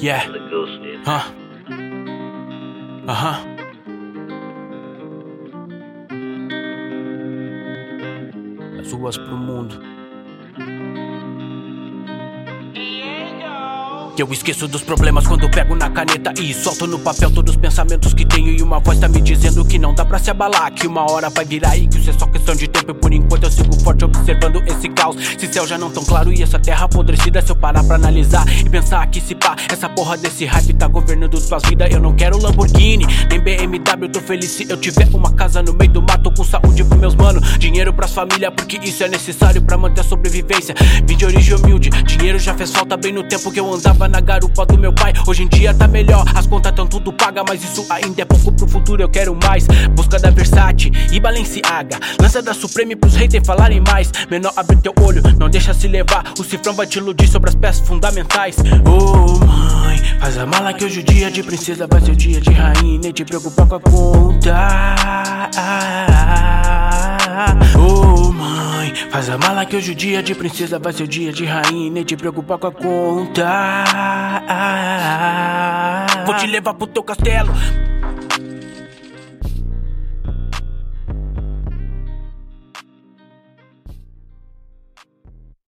Yeah. Huh. Uh huh. As uvas pro mundo. Eu esqueço dos problemas quando pego na caneta e solto no papel todos os pensamentos que tenho. E uma voz tá me dizendo que não dá pra se abalar. Que uma hora vai virar e que isso é só questão de tempo. E por enquanto eu sigo forte observando esse caos. Se céu já não tão claro e essa terra apodrecida. Se eu parar pra analisar e pensar que se pá, essa porra desse hype tá governando tuas vidas. Eu não quero Lamborghini, BMW. Tô feliz se eu tiver uma casa no meio do mato com saúde pros meus mano. Dinheiro pras famílias, porque isso é necessário pra manter a sobrevivência. Vim de origem humilde, dinheiro já fez falta bem no tempo que eu andava na garupa do meu pai. Hoje em dia tá melhor, as contas tão tudo paga, mas isso ainda é pouco pro futuro. Eu quero mais. Busca da Versace e Balenciaga. Lança da Supreme pros haters falarem mais. Menor, abre teu olho, não deixa se levar. O cifrão vai te iludir sobre as peças fundamentais. Oh, mãe, faz a mala que hoje o dia de princesa vai ser o dia de rainha. Nem te preocupar com a conta. Oh, mãe, faz a mala que hoje o dia de princesa vai ser o dia de rainha. Nem te preocupar com a conta. Vou te levar pro teu castelo.